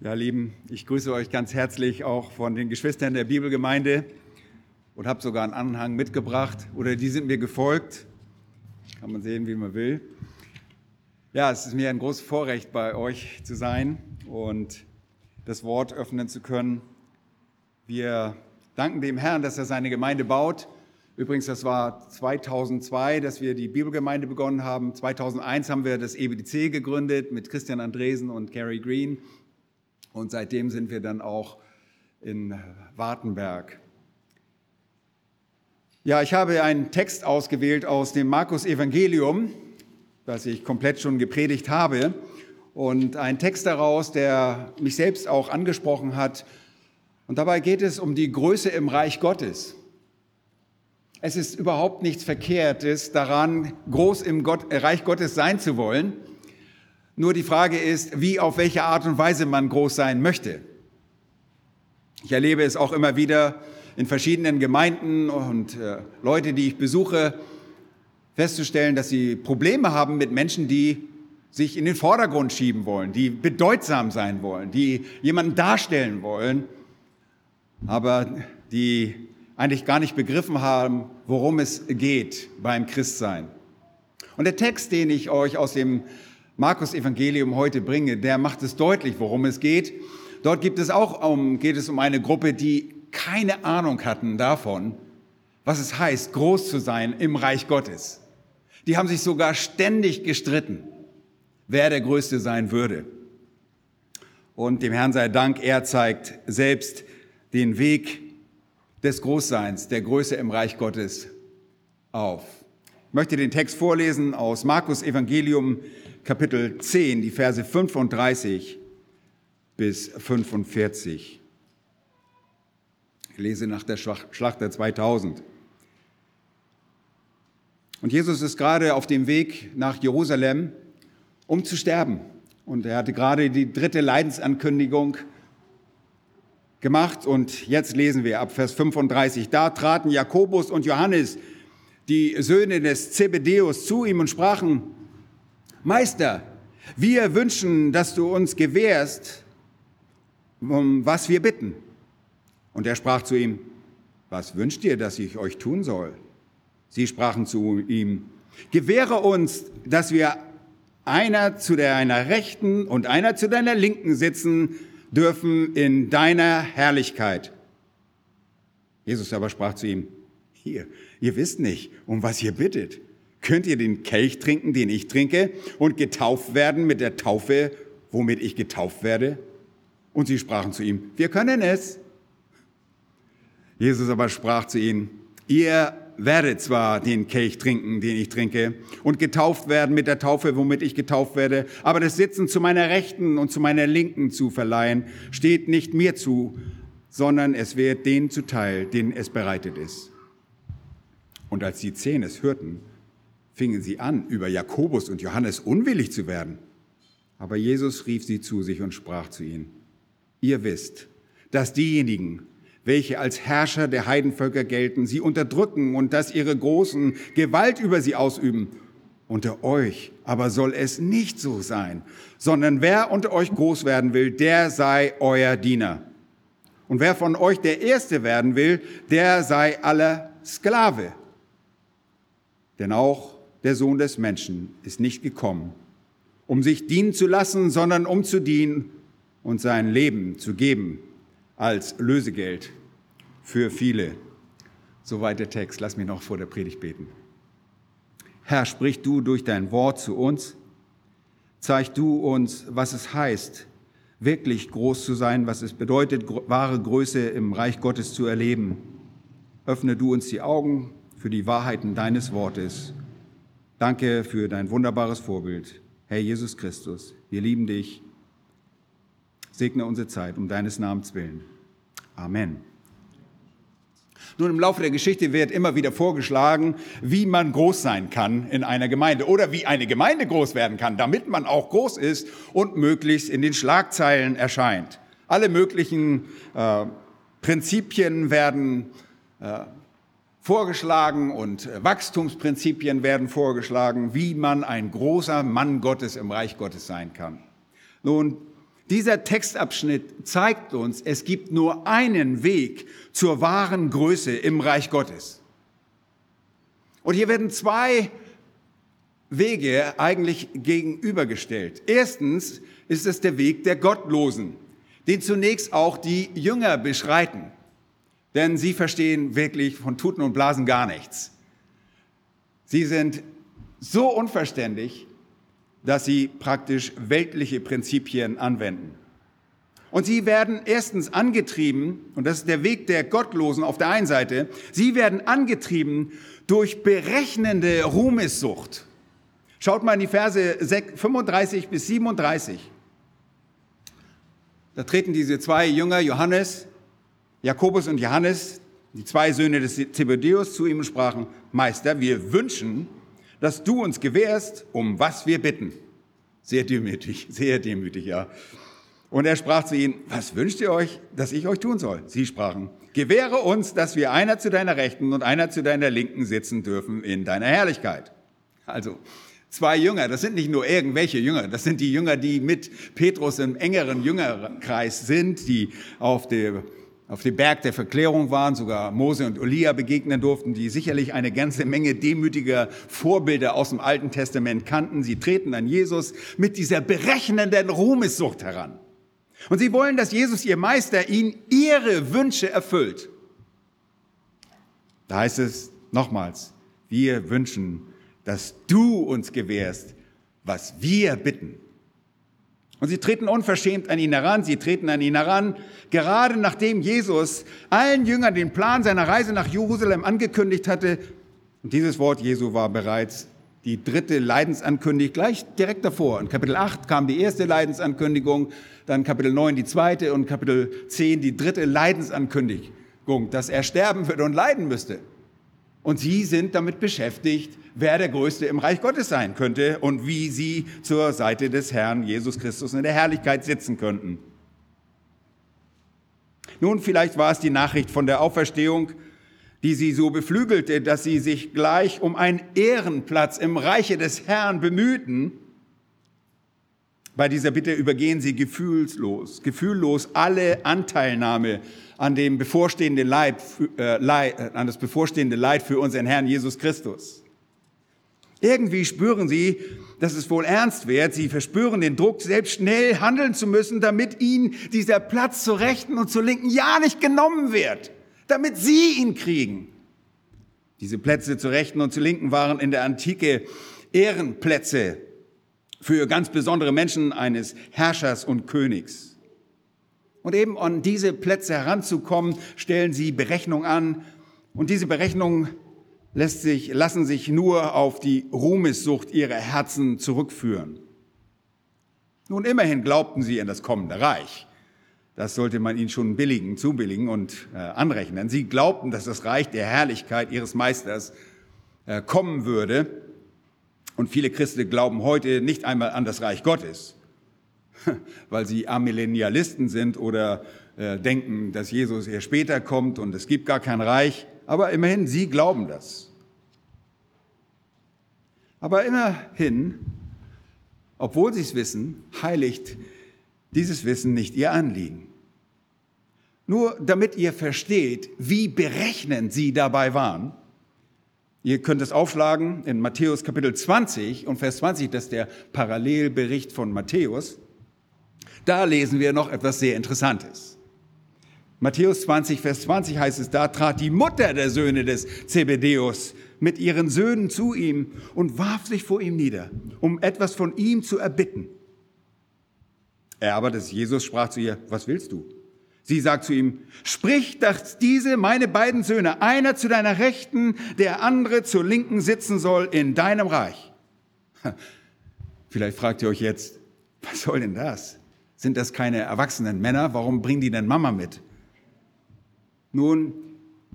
Ja, Lieben, ich grüße euch ganz herzlich auch von den Geschwistern der Bibelgemeinde und habe sogar einen Anhang mitgebracht oder die sind mir gefolgt. Kann man sehen, wie man will. Ja, es ist mir ein großes Vorrecht, bei euch zu sein und das Wort öffnen zu können. Wir danken dem Herrn, dass er seine Gemeinde baut. Übrigens, das war 2002, dass wir die Bibelgemeinde begonnen haben. 2001 haben wir das EBDC gegründet mit Christian Andresen und Gary Green. Und seitdem sind wir dann auch in Wartenberg. Ja, ich habe einen Text ausgewählt aus dem Markus Evangelium, das ich komplett schon gepredigt habe. Und ein Text daraus, der mich selbst auch angesprochen hat. Und dabei geht es um die Größe im Reich Gottes. Es ist überhaupt nichts Verkehrtes daran, groß im Gott, Reich Gottes sein zu wollen. Nur die Frage ist, wie, auf welche Art und Weise man groß sein möchte. Ich erlebe es auch immer wieder in verschiedenen Gemeinden und äh, Leute, die ich besuche, festzustellen, dass sie Probleme haben mit Menschen, die sich in den Vordergrund schieben wollen, die bedeutsam sein wollen, die jemanden darstellen wollen, aber die eigentlich gar nicht begriffen haben, worum es geht beim Christsein. Und der Text, den ich euch aus dem Markus Evangelium heute bringe, der macht es deutlich, worum es geht. Dort gibt es auch um, geht es um eine Gruppe, die keine Ahnung hatten davon, was es heißt, groß zu sein im Reich Gottes. Die haben sich sogar ständig gestritten, wer der Größte sein würde. Und dem Herrn sei Dank, er zeigt selbst den Weg des Großseins, der Größe im Reich Gottes auf. Ich möchte den Text vorlesen aus Markus Evangelium Kapitel 10, die Verse 35 bis 45. Ich lese nach der Schlachter 2000. Und Jesus ist gerade auf dem Weg nach Jerusalem, um zu sterben. Und er hatte gerade die dritte Leidensankündigung gemacht. Und jetzt lesen wir ab Vers 35. Da traten Jakobus und Johannes, die Söhne des Zebedeus, zu ihm und sprachen, Meister, wir wünschen, dass du uns gewährst, um was wir bitten. Und er sprach zu ihm, was wünscht ihr, dass ich euch tun soll? Sie sprachen zu ihm, gewähre uns, dass wir einer zu deiner Rechten und einer zu deiner Linken sitzen dürfen in deiner Herrlichkeit. Jesus aber sprach zu ihm, hier, ihr wisst nicht, um was ihr bittet. Könnt ihr den Kelch trinken, den ich trinke, und getauft werden mit der Taufe, womit ich getauft werde? Und sie sprachen zu ihm, wir können es. Jesus aber sprach zu ihnen, ihr werdet zwar den Kelch trinken, den ich trinke, und getauft werden mit der Taufe, womit ich getauft werde, aber das Sitzen zu meiner Rechten und zu meiner Linken zu verleihen, steht nicht mir zu, sondern es wird denen zuteil, denen es bereitet ist. Und als die Zehn es hörten, fingen sie an, über Jakobus und Johannes unwillig zu werden. Aber Jesus rief sie zu sich und sprach zu ihnen, ihr wisst, dass diejenigen, welche als Herrscher der Heidenvölker gelten, sie unterdrücken und dass ihre Großen Gewalt über sie ausüben. Unter euch aber soll es nicht so sein, sondern wer unter euch groß werden will, der sei euer Diener. Und wer von euch der Erste werden will, der sei aller Sklave. Denn auch der Sohn des Menschen, ist nicht gekommen, um sich dienen zu lassen, sondern um zu dienen und sein Leben zu geben als Lösegeld für viele. Soweit der Text. Lass mich noch vor der Predigt beten. Herr, sprich du durch dein Wort zu uns. Zeig du uns, was es heißt, wirklich groß zu sein, was es bedeutet, wahre Größe im Reich Gottes zu erleben. Öffne du uns die Augen für die Wahrheiten deines Wortes Danke für dein wunderbares Vorbild, Herr Jesus Christus. Wir lieben dich. Segne unsere Zeit um deines Namens willen. Amen. Nun, im Laufe der Geschichte wird immer wieder vorgeschlagen, wie man groß sein kann in einer Gemeinde oder wie eine Gemeinde groß werden kann, damit man auch groß ist und möglichst in den Schlagzeilen erscheint. Alle möglichen äh, Prinzipien werden äh, vorgeschlagen und äh, Wachstumsprinzipien werden vorgeschlagen, wie man ein großer Mann Gottes im Reich Gottes sein kann. Nun, Dieser Textabschnitt zeigt uns, es gibt nur einen Weg zur wahren Größe im Reich Gottes. Und hier werden zwei Wege eigentlich gegenübergestellt. Erstens ist es der Weg der Gottlosen, den zunächst auch die Jünger beschreiten. Denn sie verstehen wirklich von Tuten und Blasen gar nichts. Sie sind so unverständlich, dass sie praktisch weltliche Prinzipien anwenden. Und sie werden erstens angetrieben, und das ist der Weg der Gottlosen auf der einen Seite, sie werden angetrieben durch berechnende Ruhmessucht. Schaut mal in die Verse 35 bis 37. Da treten diese zwei Jünger, Johannes, Jakobus und Johannes, die zwei Söhne des Zebedeus, zu ihm sprachen, Meister, wir wünschen, dass du uns gewährst, um was wir bitten. Sehr demütig, sehr demütig, ja. Und er sprach zu ihnen, was wünscht ihr euch, dass ich euch tun soll? Sie sprachen, gewähre uns, dass wir einer zu deiner Rechten und einer zu deiner Linken sitzen dürfen in deiner Herrlichkeit. Also, zwei Jünger, das sind nicht nur irgendwelche Jünger, das sind die Jünger, die mit Petrus im engeren Jüngerkreis sind, die auf der auf dem Berg der Verklärung waren, sogar Mose und Elia begegnen durften, die sicherlich eine ganze Menge demütiger Vorbilder aus dem Alten Testament kannten. Sie treten an Jesus mit dieser berechnenden Ruhmessucht heran. Und sie wollen, dass Jesus, ihr Meister, ihnen ihre Wünsche erfüllt. Da heißt es nochmals, wir wünschen, dass du uns gewährst, was wir bitten. Und sie treten unverschämt an ihn heran, sie treten an ihn heran, gerade nachdem Jesus allen Jüngern den Plan seiner Reise nach Jerusalem angekündigt hatte. Und dieses Wort Jesu war bereits die dritte Leidensankündigung, gleich direkt davor. In Kapitel 8 kam die erste Leidensankündigung, dann Kapitel 9 die zweite und Kapitel 10 die dritte Leidensankündigung, dass er sterben würde und leiden müsste. Und sie sind damit beschäftigt, wer der Größte im Reich Gottes sein könnte und wie sie zur Seite des Herrn Jesus Christus in der Herrlichkeit sitzen könnten. Nun, vielleicht war es die Nachricht von der Auferstehung, die sie so beflügelte, dass sie sich gleich um einen Ehrenplatz im Reiche des Herrn bemühten. Bei dieser Bitte übergehen sie gefühlslos, gefühllos alle Anteilnahme an dem bevorstehenden Leid, äh, Leid, äh, an das bevorstehende Leid für unseren Herrn Jesus Christus. Irgendwie spüren sie, dass es wohl ernst wird. Sie verspüren den Druck, selbst schnell handeln zu müssen, damit ihnen dieser Platz zur Rechten und zur Linken ja nicht genommen wird, damit sie ihn kriegen. Diese Plätze zur Rechten und zur Linken waren in der Antike Ehrenplätze für ganz besondere Menschen eines Herrschers und Königs. Und eben an diese Plätze heranzukommen, stellen sie Berechnung an. Und diese Berechnung lässt sich, lassen sich nur auf die Ruhmessucht ihrer Herzen zurückführen. Nun, immerhin glaubten sie an das kommende Reich. Das sollte man ihnen schon billigen, zubilligen und äh, anrechnen. Sie glaubten, dass das Reich der Herrlichkeit ihres Meisters äh, kommen würde. Und viele Christen glauben heute nicht einmal an das Reich Gottes, weil sie Amillennialisten sind oder äh, denken, dass Jesus eher später kommt und es gibt gar kein Reich aber immerhin, sie glauben das. Aber immerhin, obwohl sie es wissen, heiligt dieses Wissen nicht ihr Anliegen. Nur damit ihr versteht, wie berechnend sie dabei waren, ihr könnt es aufschlagen in Matthäus Kapitel 20 und Vers 20, das ist der Parallelbericht von Matthäus, da lesen wir noch etwas sehr Interessantes. Matthäus 20, Vers 20 heißt es, da trat die Mutter der Söhne des Zebedeus mit ihren Söhnen zu ihm und warf sich vor ihm nieder, um etwas von ihm zu erbitten. Er aber, das Jesus, sprach zu ihr, was willst du? Sie sagt zu ihm, sprich, dass diese meine beiden Söhne, einer zu deiner Rechten, der andere zur Linken sitzen soll in deinem Reich. Vielleicht fragt ihr euch jetzt, was soll denn das? Sind das keine erwachsenen Männer? Warum bringen die denn Mama mit? Nun,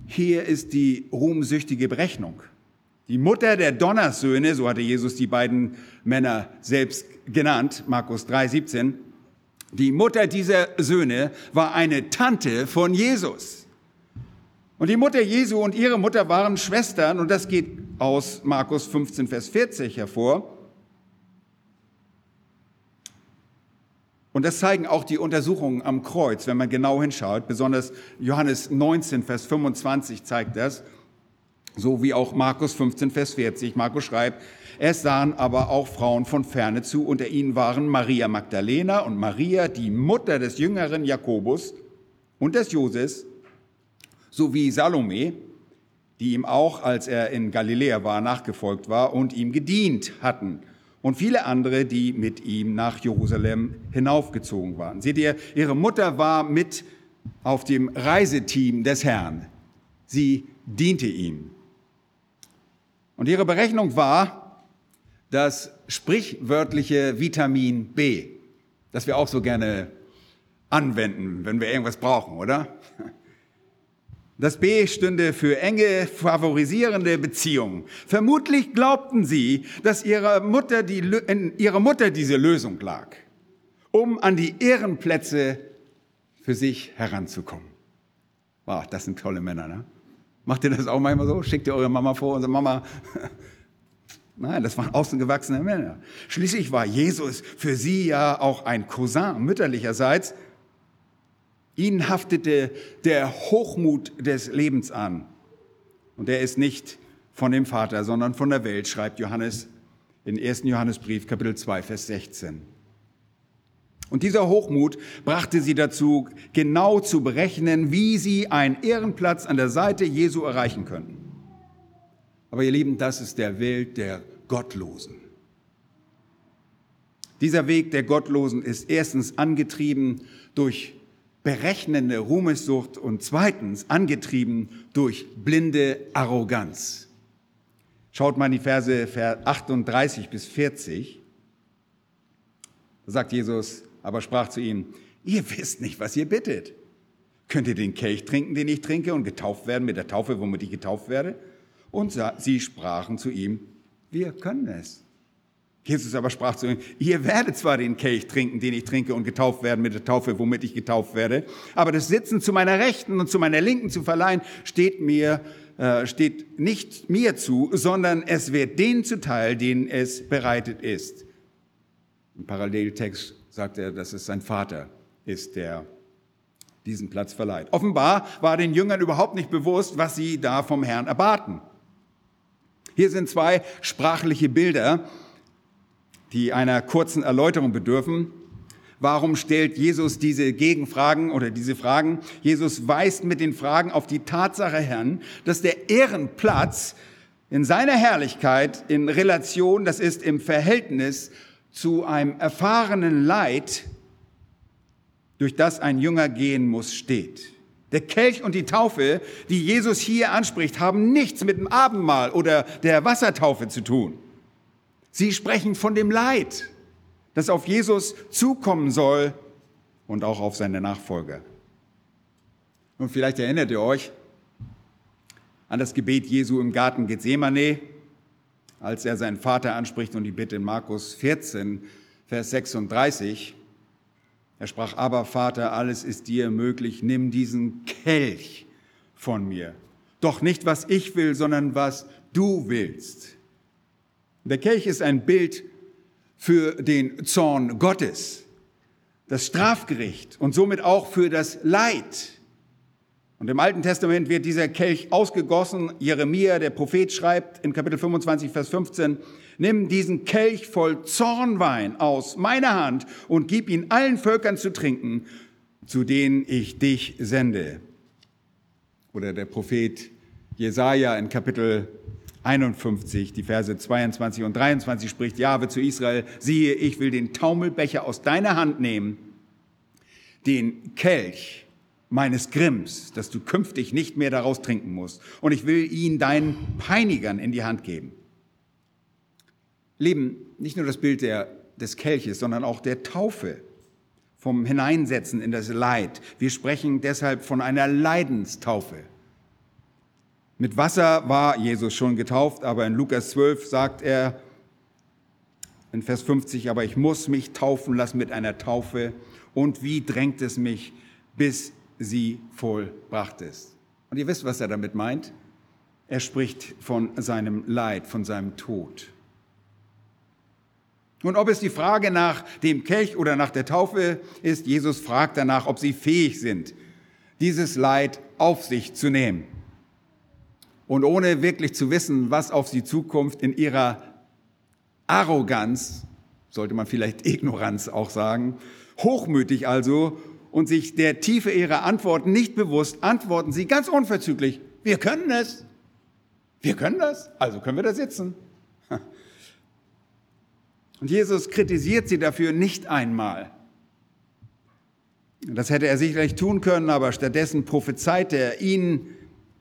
hier ist die ruhmsüchtige Berechnung. Die Mutter der Donnersöhne, so hatte Jesus die beiden Männer selbst genannt, Markus 3, 17, die Mutter dieser Söhne war eine Tante von Jesus. Und die Mutter Jesu und ihre Mutter waren Schwestern und das geht aus Markus 15, Vers 40 hervor. Und das zeigen auch die Untersuchungen am Kreuz, wenn man genau hinschaut. Besonders Johannes 19, Vers 25 zeigt das. So wie auch Markus 15, Vers 40. Markus schreibt, es sahen aber auch Frauen von ferne zu. Unter ihnen waren Maria Magdalena und Maria, die Mutter des jüngeren Jakobus und des Joses, sowie Salome, die ihm auch, als er in Galiläa war, nachgefolgt war und ihm gedient hatten. Und viele andere, die mit ihm nach Jerusalem hinaufgezogen waren. Seht ihr, ihre Mutter war mit auf dem Reiseteam des Herrn. Sie diente ihm. Und ihre Berechnung war das sprichwörtliche Vitamin B, das wir auch so gerne anwenden, wenn wir irgendwas brauchen, oder? Das B stünde für enge, favorisierende Beziehungen. Vermutlich glaubten sie, dass ihrer Mutter die, in ihrer Mutter diese Lösung lag, um an die Ehrenplätze für sich heranzukommen. Wow, das sind tolle Männer, ne? Macht ihr das auch manchmal so? Schickt ihr eure Mama vor und sagt, Mama, Nein, das waren außengewachsene Männer. Schließlich war Jesus für sie ja auch ein Cousin mütterlicherseits. Ihnen haftete der Hochmut des Lebens an. Und der ist nicht von dem Vater, sondern von der Welt, schreibt Johannes in 1. Johannesbrief, Kapitel 2, Vers 16. Und dieser Hochmut brachte sie dazu, genau zu berechnen, wie sie einen Ehrenplatz an der Seite Jesu erreichen könnten. Aber ihr Lieben, das ist der Weg der Gottlosen. Dieser Weg der Gottlosen ist erstens angetrieben durch berechnende Ruhmessucht und zweitens angetrieben durch blinde Arroganz. Schaut mal in die Verse 38 bis 40. Da sagt Jesus, aber sprach zu ihnen, ihr wisst nicht, was ihr bittet. Könnt ihr den Kelch trinken, den ich trinke, und getauft werden mit der Taufe, womit ich getauft werde? Und sie sprachen zu ihm, wir können es. Jesus aber sprach zu ihnen, ihr werdet zwar den Kelch trinken, den ich trinke und getauft werden mit der Taufe, womit ich getauft werde, aber das Sitzen zu meiner Rechten und zu meiner Linken zu verleihen, steht mir, äh, steht nicht mir zu, sondern es wird denen zuteil, denen es bereitet ist. Im Paralleltext sagt er, dass es sein Vater ist, der diesen Platz verleiht. Offenbar war den Jüngern überhaupt nicht bewusst, was sie da vom Herrn erbaten. Hier sind zwei sprachliche Bilder, die einer kurzen Erläuterung bedürfen. Warum stellt Jesus diese Gegenfragen oder diese Fragen? Jesus weist mit den Fragen auf die Tatsache hin, dass der Ehrenplatz in seiner Herrlichkeit in Relation, das ist im Verhältnis zu einem erfahrenen Leid, durch das ein Jünger gehen muss, steht. Der Kelch und die Taufe, die Jesus hier anspricht, haben nichts mit dem Abendmahl oder der Wassertaufe zu tun. Sie sprechen von dem Leid, das auf Jesus zukommen soll und auch auf seine Nachfolger. Und vielleicht erinnert ihr euch an das Gebet Jesu im Garten Gethsemane, als er seinen Vater anspricht und die Bitte in Markus 14, Vers 36. Er sprach, aber Vater, alles ist dir möglich, nimm diesen Kelch von mir. Doch nicht, was ich will, sondern was du willst. Der Kelch ist ein Bild für den Zorn Gottes, das Strafgericht und somit auch für das Leid. Und im Alten Testament wird dieser Kelch ausgegossen. Jeremia, der Prophet, schreibt in Kapitel 25, Vers 15, nimm diesen Kelch voll Zornwein aus meiner Hand und gib ihn allen Völkern zu trinken, zu denen ich dich sende. Oder der Prophet Jesaja in Kapitel 51, die Verse 22 und 23 spricht Jahwe zu Israel, siehe, ich will den Taumelbecher aus deiner Hand nehmen, den Kelch meines Grimms, dass du künftig nicht mehr daraus trinken musst. Und ich will ihn deinen Peinigern in die Hand geben. Leben, nicht nur das Bild der, des Kelches, sondern auch der Taufe, vom Hineinsetzen in das Leid. Wir sprechen deshalb von einer Leidenstaufe. Mit Wasser war Jesus schon getauft, aber in Lukas 12 sagt er in Vers 50, aber ich muss mich taufen lassen mit einer Taufe. Und wie drängt es mich, bis sie vollbracht ist? Und ihr wisst, was er damit meint. Er spricht von seinem Leid, von seinem Tod. Und ob es die Frage nach dem Kelch oder nach der Taufe ist, Jesus fragt danach, ob sie fähig sind, dieses Leid auf sich zu nehmen. Und ohne wirklich zu wissen, was auf sie zukommt, in ihrer Arroganz, sollte man vielleicht Ignoranz auch sagen, hochmütig also und sich der Tiefe ihrer Antworten nicht bewusst, antworten sie ganz unverzüglich, wir können es. Wir können das, also können wir da sitzen. Und Jesus kritisiert sie dafür nicht einmal. Das hätte er sicherlich tun können, aber stattdessen prophezeit er ihnen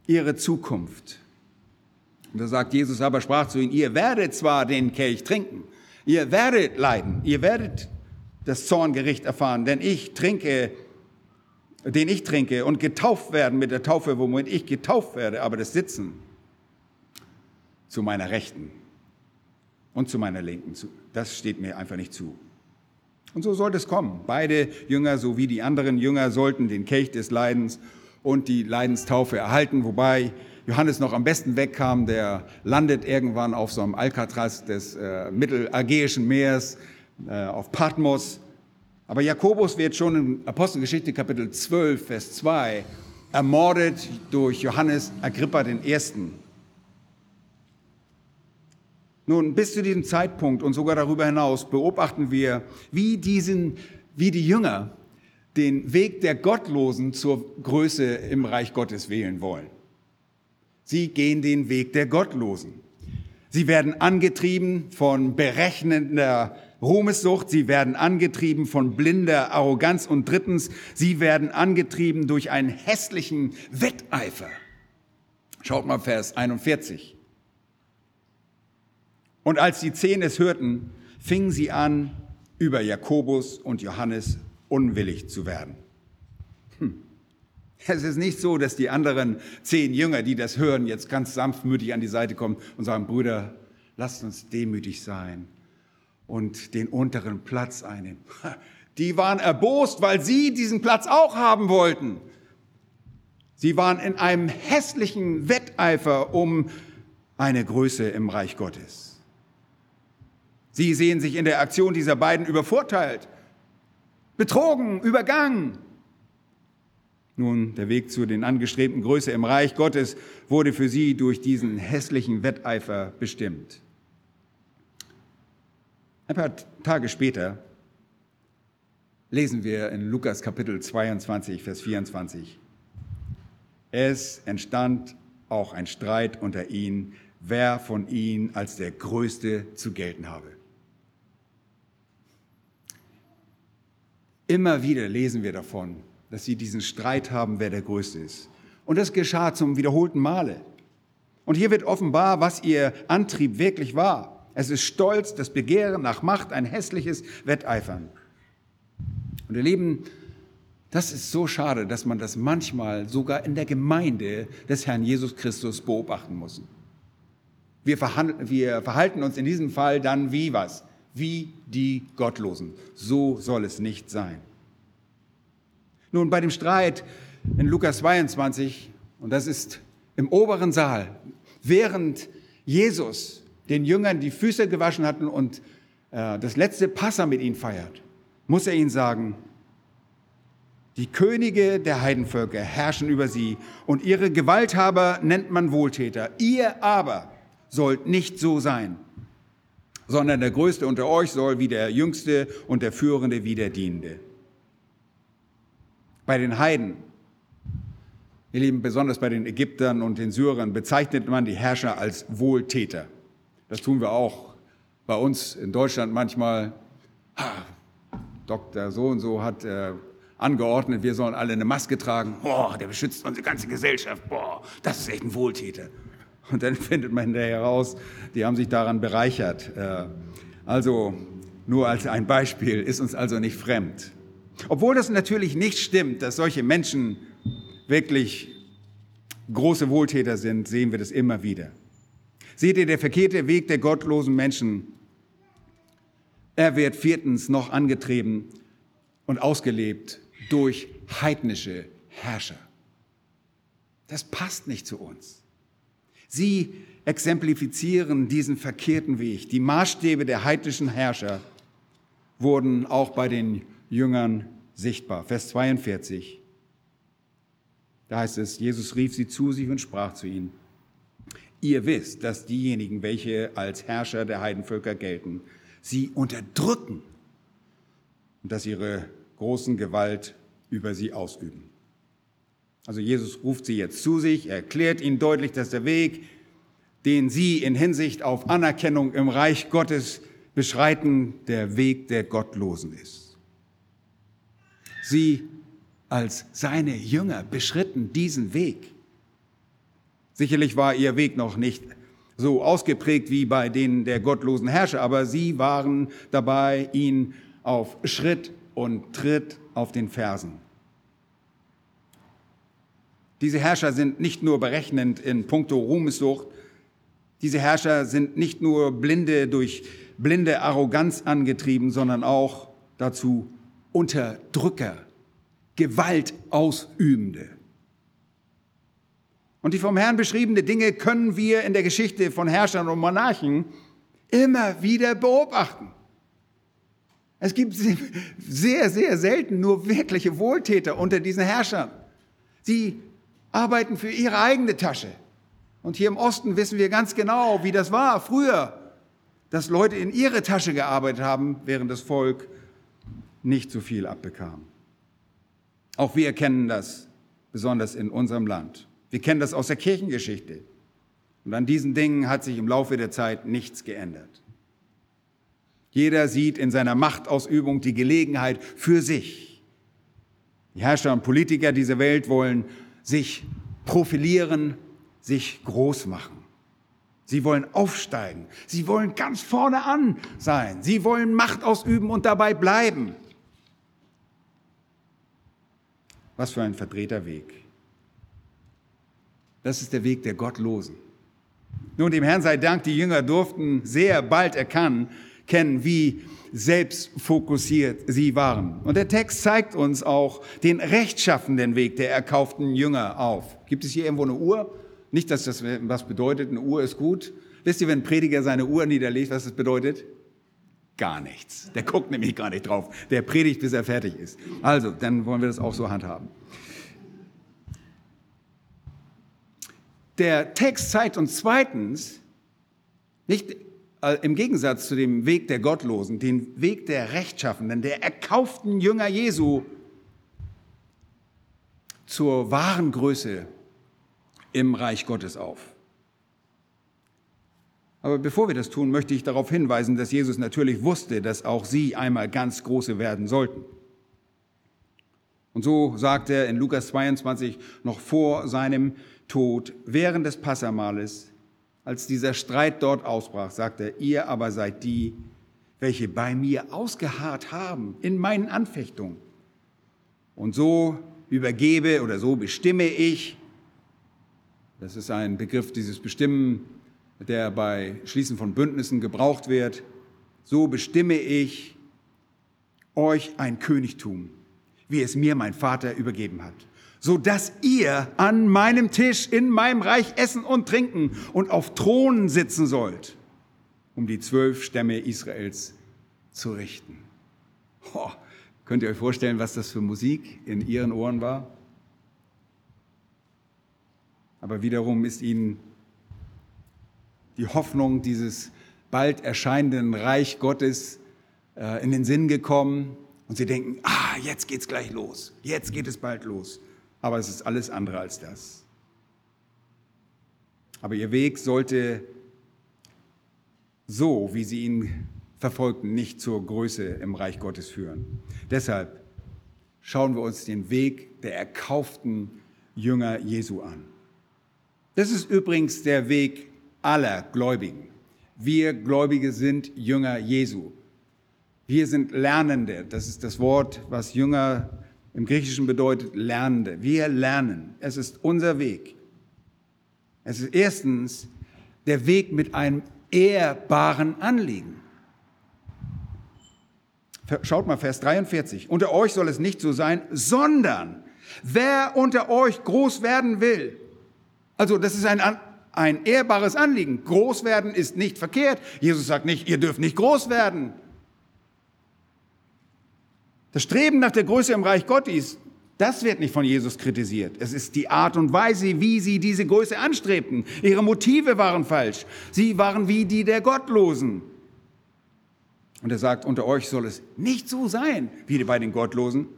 ihre Zukunft. Und da sagt Jesus aber, sprach zu ihnen, ihr werdet zwar den Kelch trinken, ihr werdet leiden, ihr werdet das Zorngericht erfahren, denn ich trinke, den ich trinke und getauft werden mit der Taufe, womit ich getauft werde, aber das Sitzen zu meiner Rechten und zu meiner Linken das steht mir einfach nicht zu. Und so sollte es kommen. Beide Jünger sowie die anderen Jünger sollten den Kelch des Leidens und die Leidenstaufe erhalten, wobei Johannes noch am besten wegkam, der landet irgendwann auf so einem Alcatraz des äh, Mittelagäischen Meers, äh, auf Patmos. Aber Jakobus wird schon in Apostelgeschichte Kapitel 12, Vers 2 ermordet durch Johannes Agrippa I. Nun, bis zu diesem Zeitpunkt und sogar darüber hinaus beobachten wir, wie, diesen, wie die Jünger den Weg der Gottlosen zur Größe im Reich Gottes wählen wollen. Sie gehen den Weg der Gottlosen. Sie werden angetrieben von berechnender Ruhmessucht, sie werden angetrieben von blinder Arroganz und drittens, sie werden angetrieben durch einen hässlichen Wetteifer. Schaut mal Vers 41. Und als die Zehn es hörten, fingen sie an, über Jakobus und Johannes unwillig zu werden. Es ist nicht so, dass die anderen zehn Jünger, die das hören, jetzt ganz sanftmütig an die Seite kommen und sagen, Brüder, lasst uns demütig sein und den unteren Platz einnehmen. Die waren erbost, weil sie diesen Platz auch haben wollten. Sie waren in einem hässlichen Wetteifer um eine Größe im Reich Gottes. Sie sehen sich in der Aktion dieser beiden übervorteilt, betrogen, übergangen. Nun, der Weg zu den angestrebten Größe im Reich Gottes wurde für sie durch diesen hässlichen Wetteifer bestimmt. Ein paar Tage später lesen wir in Lukas Kapitel 22, Vers 24. Es entstand auch ein Streit unter ihnen, wer von ihnen als der Größte zu gelten habe. Immer wieder lesen wir davon, dass sie diesen Streit haben, wer der Größte ist. Und das geschah zum wiederholten Male. Und hier wird offenbar, was ihr Antrieb wirklich war. Es ist Stolz, das Begehren nach Macht, ein hässliches Wetteifern. Und ihr Lieben, das ist so schade, dass man das manchmal sogar in der Gemeinde des Herrn Jesus Christus beobachten muss. Wir, wir verhalten uns in diesem Fall dann wie was? wie die Gottlosen. So soll es nicht sein. Nun, bei dem Streit in Lukas 22, und das ist im oberen Saal, während Jesus den Jüngern die Füße gewaschen hat und äh, das letzte Passa mit ihnen feiert, muss er ihnen sagen, die Könige der Heidenvölker herrschen über sie und ihre Gewalthaber nennt man Wohltäter. Ihr aber sollt nicht so sein sondern der Größte unter euch soll wie der Jüngste und der Führende wie der Dienende. Bei den Heiden, ihr Lieben, besonders bei den Ägyptern und den Syrern, bezeichnet man die Herrscher als Wohltäter. Das tun wir auch bei uns in Deutschland manchmal. Dr. So und so hat äh, angeordnet, wir sollen alle eine Maske tragen. Boah, der beschützt unsere ganze Gesellschaft. Boah, das ist echt ein Wohltäter. Und dann findet man hinterher heraus, die haben sich daran bereichert. Äh, also nur als ein Beispiel, ist uns also nicht fremd. Obwohl das natürlich nicht stimmt, dass solche Menschen wirklich große Wohltäter sind, sehen wir das immer wieder. Seht ihr, der verkehrte Weg der gottlosen Menschen, er wird viertens noch angetrieben und ausgelebt durch heidnische Herrscher. Das passt nicht zu uns. Sie exemplifizieren diesen verkehrten Weg. Die Maßstäbe der heidnischen Herrscher wurden auch bei den Jüngern sichtbar. Vers 42. Da heißt es, Jesus rief sie zu sich und sprach zu ihnen, ihr wisst, dass diejenigen, welche als Herrscher der Heidenvölker gelten, sie unterdrücken und dass ihre großen Gewalt über sie ausüben. Also Jesus ruft sie jetzt zu sich, erklärt ihnen deutlich, dass der Weg, den sie in Hinsicht auf Anerkennung im Reich Gottes beschreiten, der Weg der Gottlosen ist. Sie als seine Jünger beschritten diesen Weg. Sicherlich war ihr Weg noch nicht so ausgeprägt wie bei denen der gottlosen Herrscher, aber sie waren dabei, ihn auf Schritt und Tritt auf den Fersen. Diese Herrscher sind nicht nur berechnend in puncto Ruhmessucht, diese Herrscher sind nicht nur blinde durch blinde Arroganz angetrieben, sondern auch dazu Unterdrücker, Gewalt ausübende. Und die vom Herrn beschriebene Dinge können wir in der Geschichte von Herrschern und Monarchen immer wieder beobachten. Es gibt sehr, sehr selten nur wirkliche Wohltäter unter diesen Herrschern. Sie arbeiten für ihre eigene Tasche. Und hier im Osten wissen wir ganz genau, wie das war früher, dass Leute in ihre Tasche gearbeitet haben, während das Volk nicht so viel abbekam. Auch wir kennen das, besonders in unserem Land. Wir kennen das aus der Kirchengeschichte. Und an diesen Dingen hat sich im Laufe der Zeit nichts geändert. Jeder sieht in seiner Machtausübung die Gelegenheit für sich. Die Herrscher und Politiker dieser Welt wollen sich profilieren, sich groß machen. Sie wollen aufsteigen. Sie wollen ganz vorne an sein. Sie wollen Macht ausüben und dabei bleiben. Was für ein verdrehter Weg. Das ist der Weg der Gottlosen. Nun, dem Herrn sei Dank, die Jünger durften sehr bald erkennen, kennen, wie selbstfokussiert sie waren. Und der Text zeigt uns auch den rechtschaffenden Weg der erkauften Jünger auf. Gibt es hier irgendwo eine Uhr? Nicht, dass das was bedeutet, eine Uhr ist gut. Wisst ihr, wenn ein Prediger seine Uhr niederlegt, was das bedeutet? Gar nichts. Der guckt nämlich gar nicht drauf. Der predigt, bis er fertig ist. Also, dann wollen wir das auch so handhaben. Der Text zeigt uns zweitens, nicht äh, im Gegensatz zu dem Weg der Gottlosen, den Weg der Rechtschaffenden, der erkauften Jünger Jesu zur wahren Größe im Reich Gottes auf. Aber bevor wir das tun, möchte ich darauf hinweisen, dass Jesus natürlich wusste, dass auch sie einmal ganz große werden sollten. Und so sagt er in Lukas 22 noch vor seinem Tod, während des Passamales, als dieser Streit dort ausbrach, sagt er, ihr aber seid die, welche bei mir ausgeharrt haben in meinen Anfechtungen. Und so übergebe oder so bestimme ich, das ist ein Begriff, dieses Bestimmen, der bei Schließen von Bündnissen gebraucht wird, so bestimme ich euch ein Königtum, wie es mir mein Vater übergeben hat so dass ihr an meinem Tisch in meinem Reich essen und trinken und auf Thronen sitzen sollt, um die zwölf Stämme Israels zu richten. Oh, könnt ihr euch vorstellen, was das für Musik in ihren Ohren war? Aber wiederum ist ihnen die Hoffnung dieses bald erscheinenden Reich Gottes äh, in den Sinn gekommen und sie denken, ah, jetzt geht's gleich los, jetzt geht es bald los aber es ist alles andere als das. Aber ihr Weg sollte so, wie sie ihn verfolgten, nicht zur Größe im Reich Gottes führen. Deshalb schauen wir uns den Weg der erkauften Jünger Jesu an. Das ist übrigens der Weg aller Gläubigen. Wir Gläubige sind Jünger Jesu. Wir sind Lernende. Das ist das Wort, was Jünger im Griechischen bedeutet Lernende. Wir lernen. Es ist unser Weg. Es ist erstens der Weg mit einem ehrbaren Anliegen. Schaut mal, Vers 43. Unter euch soll es nicht so sein, sondern wer unter euch groß werden will. Also das ist ein ein ehrbares Anliegen. Groß werden ist nicht verkehrt. Jesus sagt nicht, ihr dürft nicht groß werden. Das Streben nach der Größe im Reich Gottes, das wird nicht von Jesus kritisiert. Es ist die Art und Weise, wie sie diese Größe anstrebten. Ihre Motive waren falsch. Sie waren wie die der Gottlosen. Und er sagt, unter euch soll es nicht so sein wie bei den Gottlosen.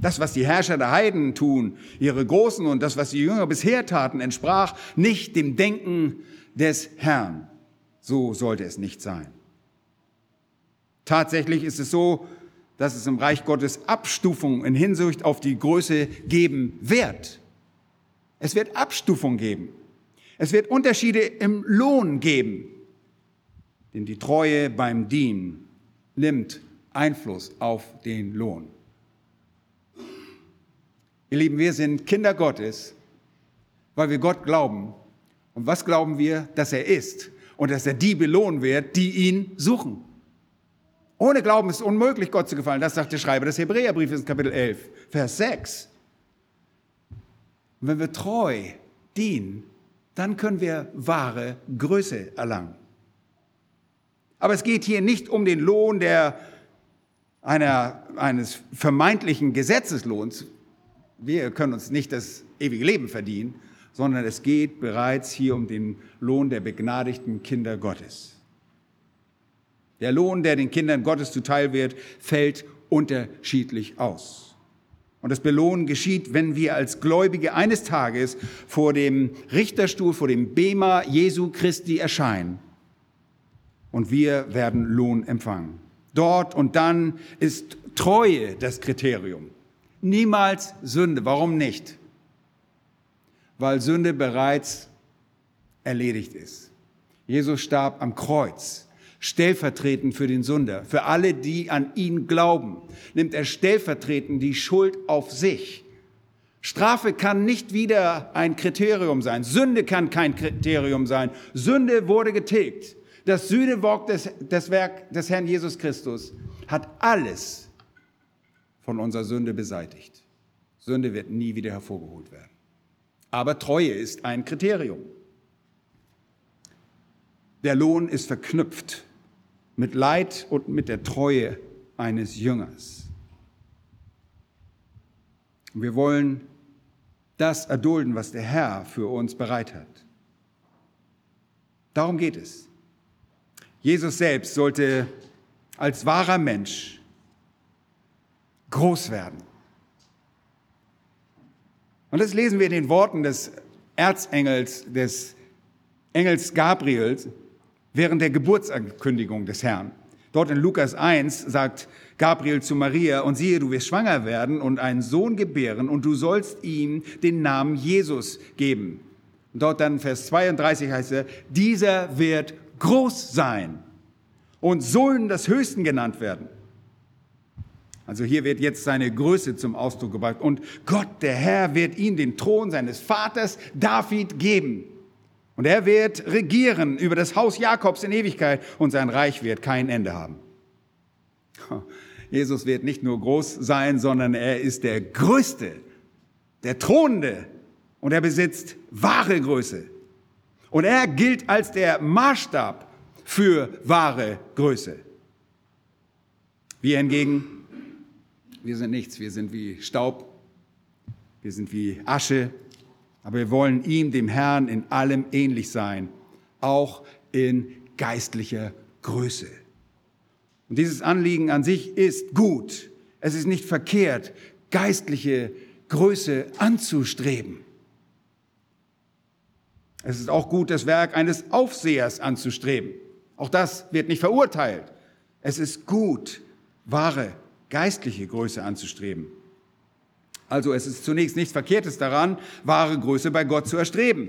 Das, was die Herrscher der Heiden tun, ihre Großen und das, was die Jünger bisher taten, entsprach nicht dem Denken des Herrn. So sollte es nicht sein. Tatsächlich ist es so, dass es im Reich Gottes Abstufungen in Hinsicht auf die Größe geben wird. Es wird Abstufung geben. Es wird Unterschiede im Lohn geben. Denn die Treue beim Dienen nimmt Einfluss auf den Lohn. Ihr Lieben, wir sind Kinder Gottes, weil wir Gott glauben. Und was glauben wir? Dass er ist und dass er die belohnen wird, die ihn suchen. Ohne Glauben ist es unmöglich, Gott zu gefallen. Das sagt der Schreiber des Hebräerbriefes in Kapitel 11, Vers 6. Und wenn wir treu dienen, dann können wir wahre Größe erlangen. Aber es geht hier nicht um den Lohn der, einer, eines vermeintlichen Gesetzeslohns. Wir können uns nicht das ewige Leben verdienen, sondern es geht bereits hier um den Lohn der begnadigten Kinder Gottes. Der Lohn, der den Kindern Gottes zuteil wird, fällt unterschiedlich aus. Und das Belohnen geschieht, wenn wir als Gläubige eines Tages vor dem Richterstuhl, vor dem Bema Jesu Christi erscheinen. Und wir werden Lohn empfangen. Dort und dann ist Treue das Kriterium. Niemals Sünde. Warum nicht? Weil Sünde bereits erledigt ist. Jesus starb am Kreuz stellvertretend für den Sünder. Für alle, die an ihn glauben, nimmt er stellvertretend die Schuld auf sich. Strafe kann nicht wieder ein Kriterium sein. Sünde kann kein Kriterium sein. Sünde wurde getilgt. Das Sühnewerk des, das Werk des Herrn Jesus Christus hat alles von unserer Sünde beseitigt. Sünde wird nie wieder hervorgeholt werden. Aber Treue ist ein Kriterium. Der Lohn ist verknüpft mit Leid und mit der Treue eines Jüngers. Wir wollen das erdulden, was der Herr für uns bereit hat. Darum geht es. Jesus selbst sollte als wahrer Mensch groß werden. Und das lesen wir in den Worten des Erzengels, des Engels Gabriels, während der Geburtsankündigung des Herrn. Dort in Lukas 1 sagt Gabriel zu Maria, und siehe, du wirst schwanger werden und einen Sohn gebären, und du sollst ihm den Namen Jesus geben. Und dort dann Vers 32 heißt er, dieser wird groß sein und Sohn des Höchsten genannt werden. Also hier wird jetzt seine Größe zum Ausdruck gebracht. Und Gott, der Herr, wird ihm den Thron seines Vaters David geben. Und er wird regieren über das Haus Jakobs in Ewigkeit und sein Reich wird kein Ende haben. Jesus wird nicht nur groß sein, sondern er ist der Größte, der Thronende und er besitzt wahre Größe. Und er gilt als der Maßstab für wahre Größe. Wir hingegen, wir sind nichts, wir sind wie Staub, wir sind wie Asche, aber wir wollen ihm, dem Herrn, in allem ähnlich sein, auch in geistlicher Größe. Und dieses Anliegen an sich ist gut. Es ist nicht verkehrt, geistliche Größe anzustreben. Es ist auch gut, das Werk eines Aufsehers anzustreben. Auch das wird nicht verurteilt. Es ist gut, wahre geistliche Größe anzustreben. Also es ist zunächst nichts Verkehrtes daran, wahre Größe bei Gott zu erstreben.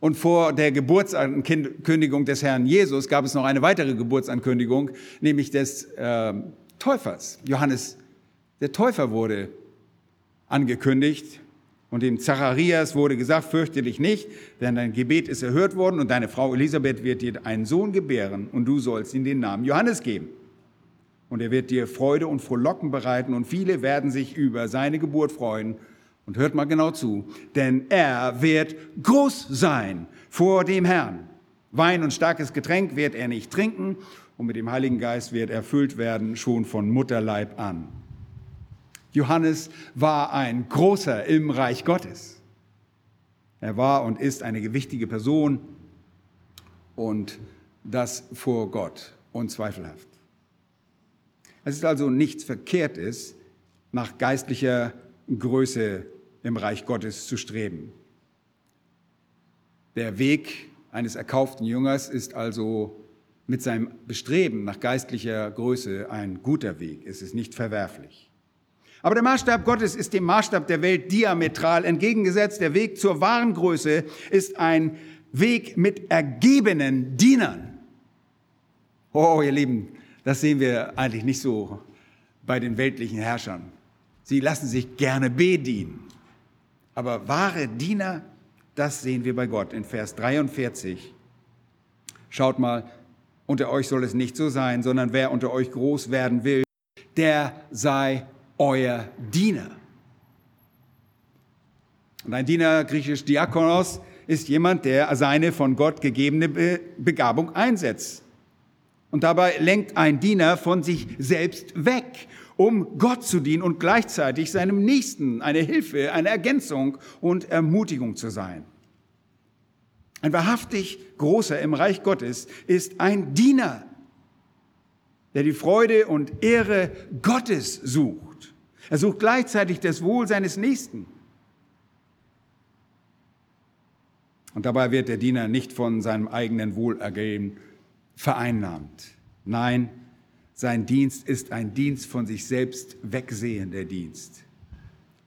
Und vor der Geburtsankündigung des Herrn Jesus gab es noch eine weitere Geburtsankündigung, nämlich des äh, Täufers. Johannes der Täufer wurde angekündigt und dem Zacharias wurde gesagt, fürchte dich nicht, denn dein Gebet ist erhört worden und deine Frau Elisabeth wird dir einen Sohn gebären und du sollst ihm den Namen Johannes geben. Und er wird dir Freude und Frohlocken bereiten und viele werden sich über seine Geburt freuen, Und hört mal genau zu, denn er wird groß sein vor dem Herrn. Wein und starkes Getränk wird er nicht trinken und mit dem Heiligen Geist wird erfüllt werden schon von Mutterleib an. Johannes war ein großer im Reich Gottes. Er war und ist eine gewichtige Person und das vor Gott unzweifelhaft. Es ist also nichts Verkehrtes, nach geistlicher Größe im Reich Gottes zu streben. Der Weg eines erkauften Jüngers ist also mit seinem Bestreben nach geistlicher Größe ein guter Weg. Es ist nicht verwerflich. Aber der Maßstab Gottes ist dem Maßstab der Welt diametral entgegengesetzt. Der Weg zur wahren Größe ist ein Weg mit ergebenen Dienern. Oh, ihr Lieben, das sehen wir eigentlich nicht so bei den weltlichen Herrschern. Sie lassen sich gerne bedienen. Aber wahre Diener, das sehen wir bei Gott in Vers 43. Schaut mal, unter euch soll es nicht so sein, sondern wer unter euch groß werden will, der sei euer Diener. Und ein Diener, griechisch Diakonos, ist jemand, der seine von Gott gegebene Begabung einsetzt. Und dabei lenkt ein Diener von sich selbst weg um Gott zu dienen und gleichzeitig seinem Nächsten eine Hilfe, eine Ergänzung und Ermutigung zu sein. Ein wahrhaftig großer im Reich Gottes ist ein Diener, der die Freude und Ehre Gottes sucht. Er sucht gleichzeitig das Wohl seines Nächsten. Und dabei wird der Diener nicht von seinem eigenen Wohlergehen vereinnahmt. Nein, sein Dienst ist ein Dienst von sich selbst wegsehender Dienst.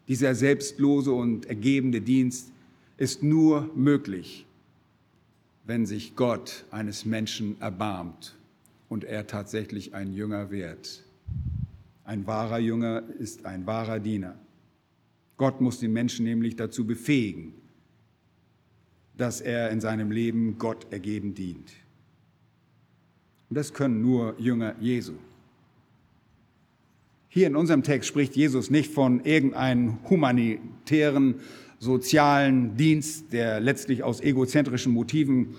Dieser selbstlose und ergebende Dienst ist nur möglich, wenn sich Gott eines Menschen erbarmt und er tatsächlich ein Jünger wird. Ein wahrer Jünger ist ein wahrer Diener. Gott muss den Menschen nämlich dazu befähigen, dass er in seinem Leben Gott ergeben dient. Und das können nur Jünger Jesu. Hier in unserem Text spricht Jesus nicht von irgendeinem humanitären, sozialen Dienst, der letztlich aus egozentrischen Motiven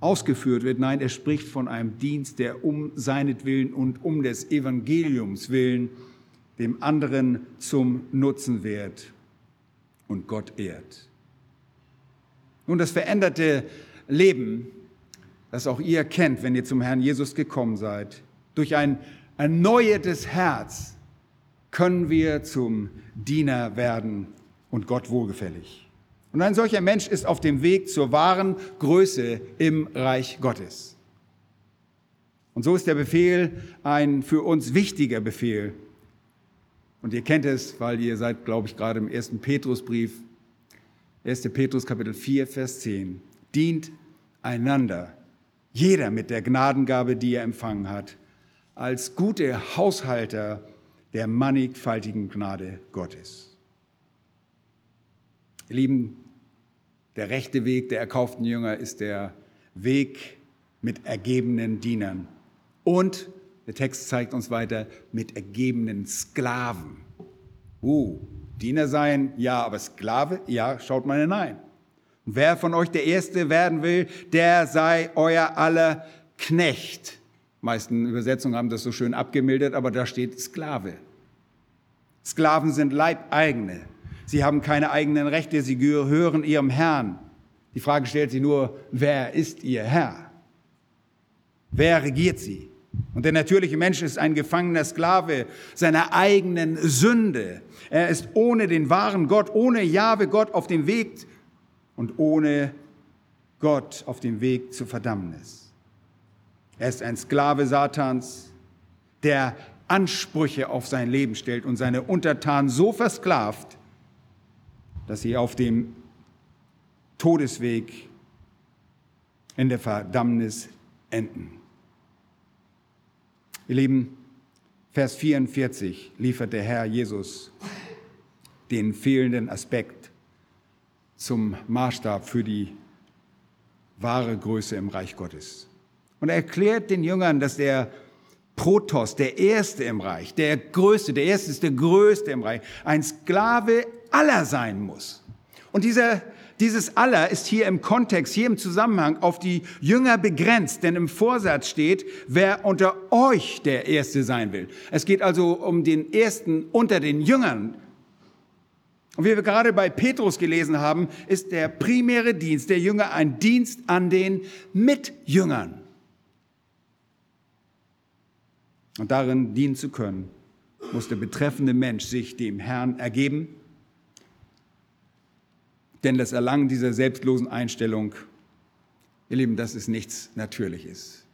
ausgeführt wird. Nein, er spricht von einem Dienst, der um seinetwillen und um des Evangeliums willen dem anderen zum Nutzen wird und Gott ehrt. Nun, das veränderte Leben das auch ihr kennt, wenn ihr zum Herrn Jesus gekommen seid. Durch ein erneuertes Herz können wir zum Diener werden und Gott wohlgefällig. Und ein solcher Mensch ist auf dem Weg zur wahren Größe im Reich Gottes. Und so ist der Befehl ein für uns wichtiger Befehl. Und ihr kennt es, weil ihr seid, glaube ich, gerade im ersten Petrusbrief, 1. Petrus Kapitel 4, Vers 10. Dient einander jeder mit der Gnadengabe, die er empfangen hat, als gute Haushalter der mannigfaltigen Gnade Gottes. Ihr Lieben, der rechte Weg der erkauften Jünger ist der Weg mit ergebenen Dienern. Und der Text zeigt uns weiter mit ergebenen Sklaven. Uh, Diener sein, ja, aber Sklave, ja, schaut mal hinein. Wer von euch der Erste werden will, der sei euer aller Knecht. Die meisten Übersetzungen haben das so schön abgemildert, aber da steht Sklave. Sklaven sind Leibeigene. Sie haben keine eigenen Rechte, sie gehören ihrem Herrn. Die Frage stellt sich nur, wer ist ihr Herr? Wer regiert sie? Und der natürliche Mensch ist ein gefangener Sklave seiner eigenen Sünde. Er ist ohne den wahren Gott, ohne Jahwe Gott auf dem Weg und ohne Gott auf dem Weg zur Verdammnis. Er ist ein Sklave Satans, der Ansprüche auf sein Leben stellt und seine Untertanen so versklavt, dass sie auf dem Todesweg in der Verdammnis enden. Ihr Lieben, Vers 44 liefert der Herr Jesus den fehlenden Aspekt zum Maßstab für die wahre Größe im Reich Gottes. Und er erklärt den Jüngern, dass der Protos, der Erste im Reich, der Größte, der Erste ist der Größte im Reich, ein Sklave aller sein muss. Und dieser, dieses aller ist hier im Kontext, hier im Zusammenhang auf die Jünger begrenzt, denn im Vorsatz steht, wer unter euch der Erste sein will. Es geht also um den Ersten unter den Jüngern. Und wie wir gerade bei Petrus gelesen haben, ist der primäre Dienst der Jünger ein Dienst an den Mitjüngern. Und darin dienen zu können, muss der betreffende Mensch sich dem Herrn ergeben. Denn das Erlangen dieser selbstlosen Einstellung, ihr Lieben, das ist nichts Natürliches.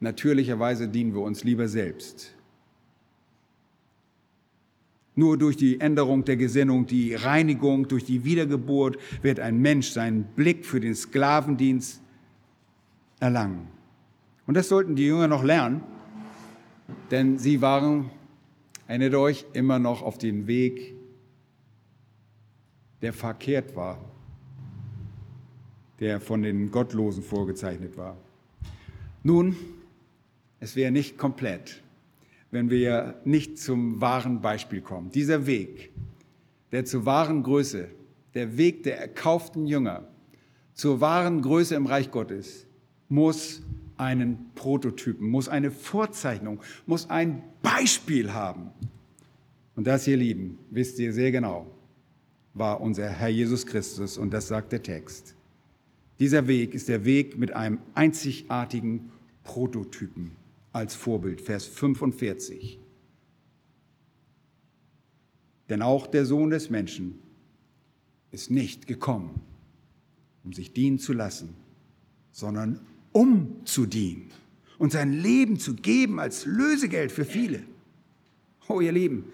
Natürlicherweise dienen wir uns lieber selbst. Nur durch die Änderung der Gesinnung, die Reinigung, durch die Wiedergeburt wird ein Mensch seinen Blick für den Sklavendienst erlangen. Und das sollten die Jünger noch lernen, denn sie waren, erinnert euch, immer noch auf dem Weg, der verkehrt war, der von den Gottlosen vorgezeichnet war. Nun, es wäre nicht komplett, wenn wir nicht zum wahren Beispiel kommen. Dieser Weg, der zur wahren Größe, der Weg der erkauften Jünger zur wahren Größe im Reich Gottes, muss einen Prototypen, muss eine Vorzeichnung, muss ein Beispiel haben. Und das, ihr Lieben, wisst ihr sehr genau, war unser Herr Jesus Christus und das sagt der Text. Dieser Weg ist der Weg mit einem einzigartigen Prototypen als Vorbild, Vers 45. Denn auch der Sohn des Menschen ist nicht gekommen, um sich dienen zu lassen, sondern um zu dienen und sein Leben zu geben als Lösegeld für viele. Oh, ihr Lieben,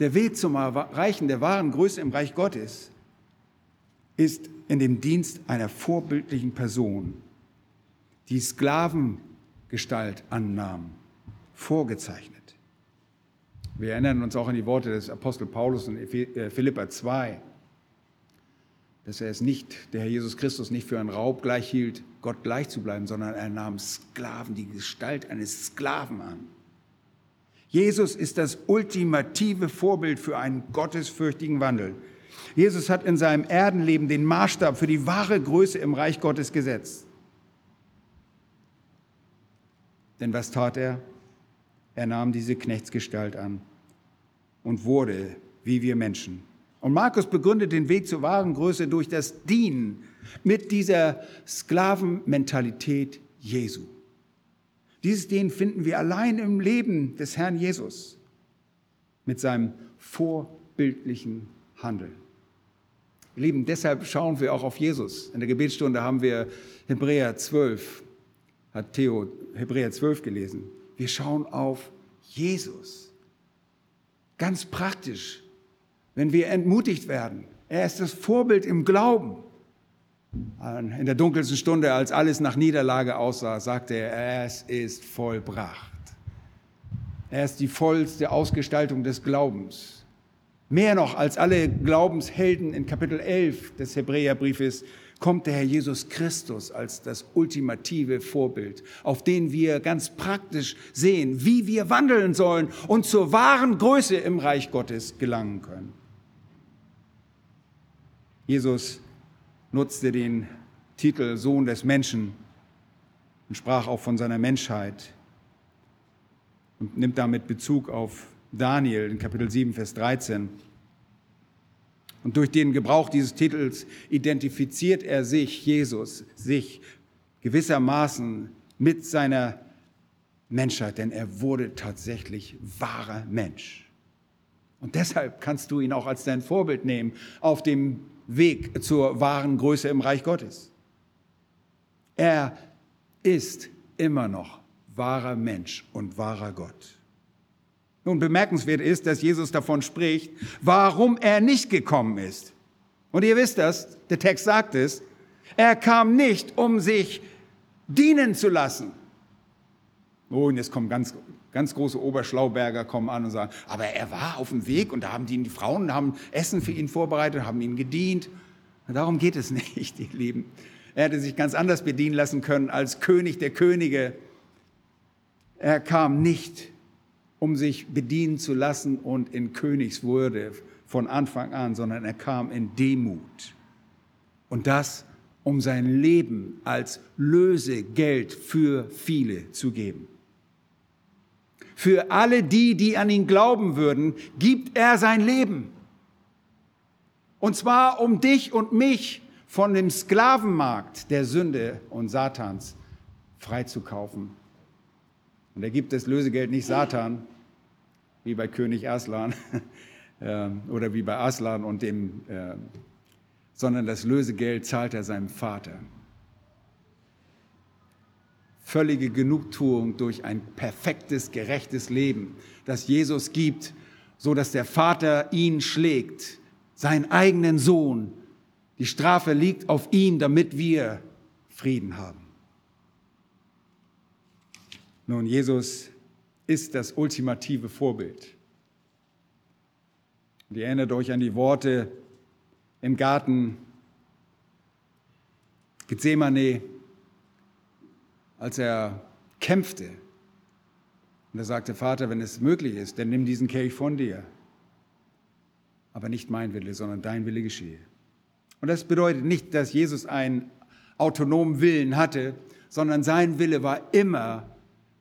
der Weg zum Erreichen der wahren Größe im Reich Gottes ist in dem Dienst einer vorbildlichen Person, die Sklavengestalt annahm, vorgezeichnet. Wir erinnern uns auch an die Worte des Apostel Paulus in äh, Philippa 2, dass er es nicht, der Herr Jesus Christus, nicht für einen Raub gleich hielt, Gott gleich zu bleiben, sondern er nahm Sklaven, die Gestalt eines Sklaven an. Jesus ist das ultimative Vorbild für einen gottesfürchtigen Wandel. Jesus hat in seinem Erdenleben den Maßstab für die wahre Größe im Reich Gottes gesetzt. Denn was tat er? Er nahm diese Knechtsgestalt an und wurde wie wir Menschen. Und Markus begründet den Weg zur wahren Größe durch das Dienen mit dieser Sklavenmentalität Jesu. Dieses Dienen finden wir allein im Leben des Herrn Jesus mit seinem vorbildlichen Handeln. Lieben, deshalb schauen wir auch auf Jesus. In der Gebetsstunde haben wir Hebräer 12, hat Theo Hebräer 12 gelesen. Wir schauen auf Jesus. Ganz praktisch wenn wir entmutigt werden. Er ist das Vorbild im Glauben. In der dunkelsten Stunde, als alles nach Niederlage aussah, sagte er, es ist vollbracht. Er ist die vollste Ausgestaltung des Glaubens. Mehr noch als alle Glaubenshelden in Kapitel 11 des Hebräerbriefes kommt der Herr Jesus Christus als das ultimative Vorbild, auf den wir ganz praktisch sehen, wie wir wandeln sollen und zur wahren Größe im Reich Gottes gelangen können. Jesus nutzte den Titel Sohn des Menschen und sprach auch von seiner Menschheit und nimmt damit Bezug auf Daniel in Kapitel 7, Vers 13. Und durch den Gebrauch dieses Titels identifiziert er sich, Jesus, sich gewissermaßen mit seiner Menschheit, denn er wurde tatsächlich wahrer Mensch. Und deshalb kannst du ihn auch als dein Vorbild nehmen auf dem Weg zur wahren Größe im Reich Gottes. Er ist immer noch wahrer Mensch und wahrer Gott. Nun, bemerkenswert ist, dass Jesus davon spricht, warum er nicht gekommen ist. Und ihr wisst das, der Text sagt es, er kam nicht, um sich dienen zu lassen. Oh, und jetzt kommen ganz Ganz große Oberschlauberger kommen an und sagen, aber er war auf dem Weg und da haben die, die Frauen haben Essen für ihn vorbereitet, haben ihm gedient. Und darum geht es nicht, ihr Lieben. Er hätte sich ganz anders bedienen lassen können als König der Könige. Er kam nicht, um sich bedienen zu lassen und in Königswürde von Anfang an, sondern er kam in Demut. Und das, um sein Leben als Lösegeld für viele zu geben. Für alle die, die an ihn glauben würden, gibt er sein Leben. Und zwar um dich und mich von dem Sklavenmarkt der Sünde und Satans freizukaufen. Und er gibt das Lösegeld nicht Satan, wie bei König Aslan äh, oder wie bei Aslan und dem, äh, sondern das Lösegeld zahlt er seinem Vater. Völlige Genugtuung durch ein perfektes, gerechtes Leben, das Jesus gibt, so dass der Vater ihn schlägt, seinen eigenen Sohn. Die Strafe liegt auf ihm, damit wir Frieden haben. Nun, Jesus ist das ultimative Vorbild. Und ihr erinnert euch an die Worte im Garten Gethsemane, als er kämpfte. Und er sagte, Vater, wenn es möglich ist, dann nimm diesen Kelch von dir. Aber nicht mein Wille, sondern dein Wille geschehe. Und das bedeutet nicht, dass Jesus einen autonomen Willen hatte, sondern sein Wille war immer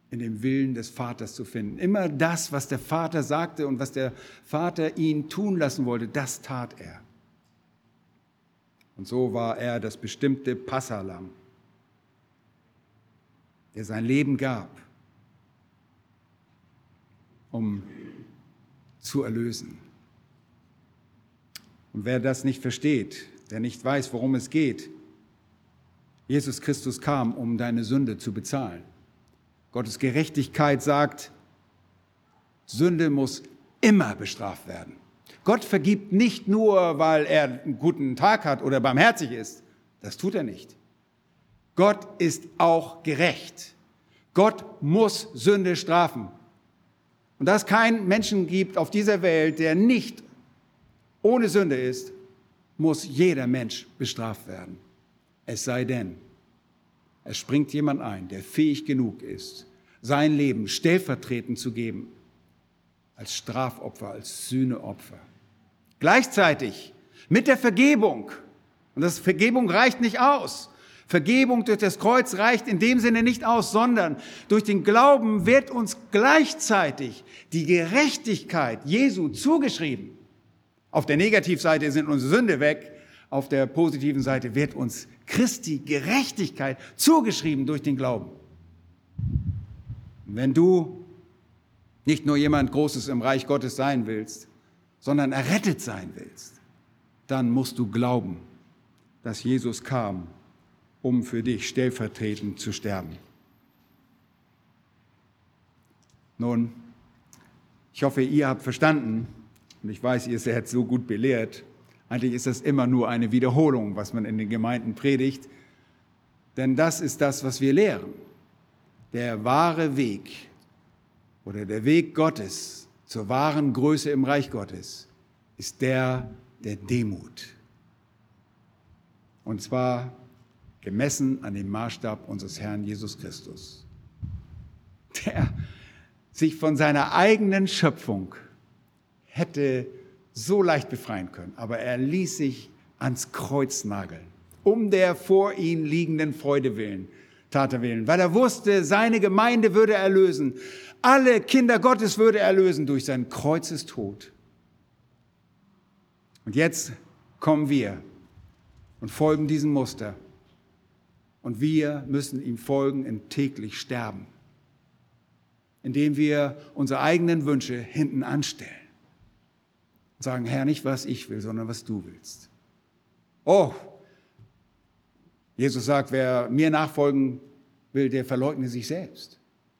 in dem Willen des Vaters zu finden. Immer das, was der Vater sagte und was der Vater ihn tun lassen wollte, das tat er. Und so war er das bestimmte Passalam, der sein Leben gab, um zu erlösen. Und wer das nicht versteht, der nicht weiß, worum es geht, Jesus Christus kam, um deine Sünde zu bezahlen. Gottes Gerechtigkeit sagt, Sünde muss immer bestraft werden. Gott vergibt nicht nur, weil er einen guten Tag hat oder barmherzig ist. Das tut er nicht. Gott ist auch gerecht. Gott muss Sünde strafen. Und da es keinen Menschen gibt auf dieser Welt, der nicht ohne Sünde ist, muss jeder Mensch bestraft werden. Es sei denn, es springt jemand ein, der fähig genug ist, sein Leben stellvertretend zu geben, als Strafopfer, als Sühneopfer. Gleichzeitig mit der Vergebung. Und das Vergebung reicht nicht aus. Vergebung durch das Kreuz reicht in dem Sinne nicht aus, sondern durch den Glauben wird uns gleichzeitig die Gerechtigkeit Jesu zugeschrieben. Auf der Negativseite sind unsere Sünde weg, auf der positiven Seite wird uns Christi Gerechtigkeit zugeschrieben durch den Glauben. Wenn du nicht nur jemand Großes im Reich Gottes sein willst, sondern errettet sein willst, dann musst du glauben, dass Jesus kam, um für dich stellvertretend zu sterben. Nun, ich hoffe, ihr habt verstanden, und ich weiß, ihr seid so gut belehrt, eigentlich ist das immer nur eine Wiederholung, was man in den Gemeinden predigt, denn das ist das, was wir lehren der wahre Weg oder der Weg Gottes zur wahren Größe im Reich Gottes ist der der Demut. Und zwar gemessen an dem Maßstab unseres Herrn Jesus Christus, der sich von seiner eigenen Schöpfung hätte so leicht befreien können, aber er ließ sich ans Kreuz nageln, um der vor ihm liegenden Freude willen, tat er willen, weil er wusste, seine Gemeinde würde erlösen. Alle Kinder Gottes würde erlösen durch sein Kreuzestod. Und jetzt kommen wir und folgen diesem Muster. Und wir müssen ihm folgen in täglich sterben, indem wir unsere eigenen Wünsche hinten anstellen. Und sagen, Herr, nicht was ich will, sondern was du willst. Oh, Jesus sagt, wer mir nachfolgen will, der verleugne sich selbst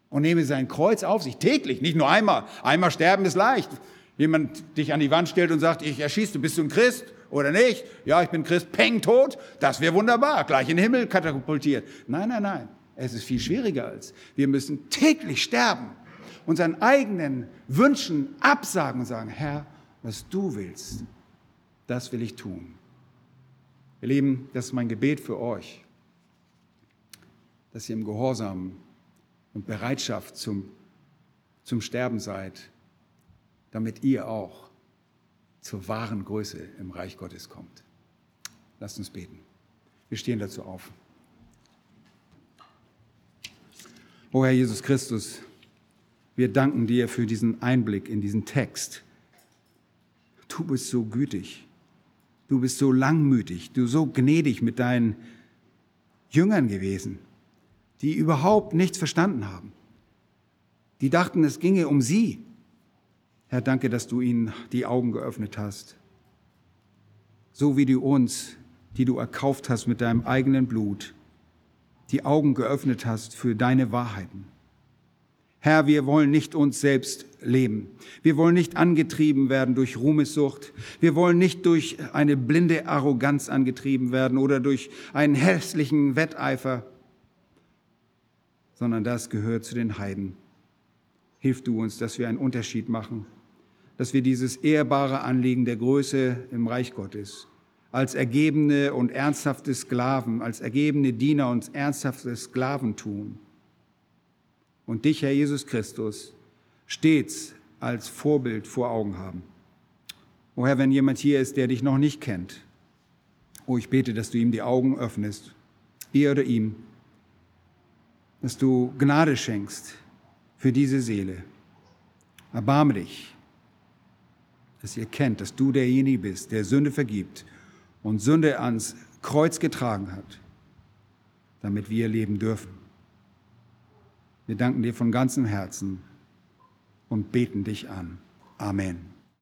und nehme sein Kreuz auf sich täglich, nicht nur einmal. Einmal sterben ist leicht. Jemand dich an die Wand stellt und sagt, ich erschieße, du bist du ein Christ oder nicht? Ja, ich bin Christ, peng, tot. Das wäre wunderbar, gleich in den Himmel katapultiert. Nein, nein, nein. Es ist viel schwieriger als. Wir müssen täglich sterben, unseren eigenen Wünschen absagen und sagen, Herr, was du willst, das will ich tun. Ihr Lieben, das ist mein Gebet für euch, dass ihr im Gehorsam und Bereitschaft zum, zum Sterben seid, damit ihr auch zur wahren Größe im Reich Gottes kommt. Lasst uns beten. Wir stehen dazu auf. O Herr Jesus Christus, wir danken dir für diesen Einblick in diesen Text. Du bist so gütig, du bist so langmütig, du so gnädig mit deinen Jüngern gewesen, die überhaupt nichts verstanden haben. Die dachten, es ginge um sie. Herr, danke, dass du ihnen die Augen geöffnet hast. So wie du uns, die du erkauft hast mit deinem eigenen Blut, die Augen geöffnet hast für deine Wahrheiten. Herr, wir wollen nicht uns selbst leben. Wir wollen nicht angetrieben werden durch Ruhmessucht. Wir wollen nicht durch eine blinde Arroganz angetrieben werden oder durch einen hässlichen Wetteifer, sondern das gehört zu den Heiden. Hilf du uns, dass wir einen Unterschied machen, dass wir dieses ehrbare Anliegen der Größe im Reich Gottes als ergebene und ernsthafte Sklaven, als ergebene Diener und ernsthafte Sklaven tun. Und dich, Herr Jesus Christus, stets als Vorbild vor Augen haben. O Herr, wenn jemand hier ist, der dich noch nicht kennt, oh, ich bete, dass du ihm die Augen öffnest, ihr oder ihm, dass du Gnade schenkst für diese Seele. Erbarme dich, dass ihr kennt, dass du derjenige bist, der Sünde vergibt und Sünde ans Kreuz getragen hat, damit wir leben dürfen. Wir danken dir von ganzem Herzen und beten dich an. Amen.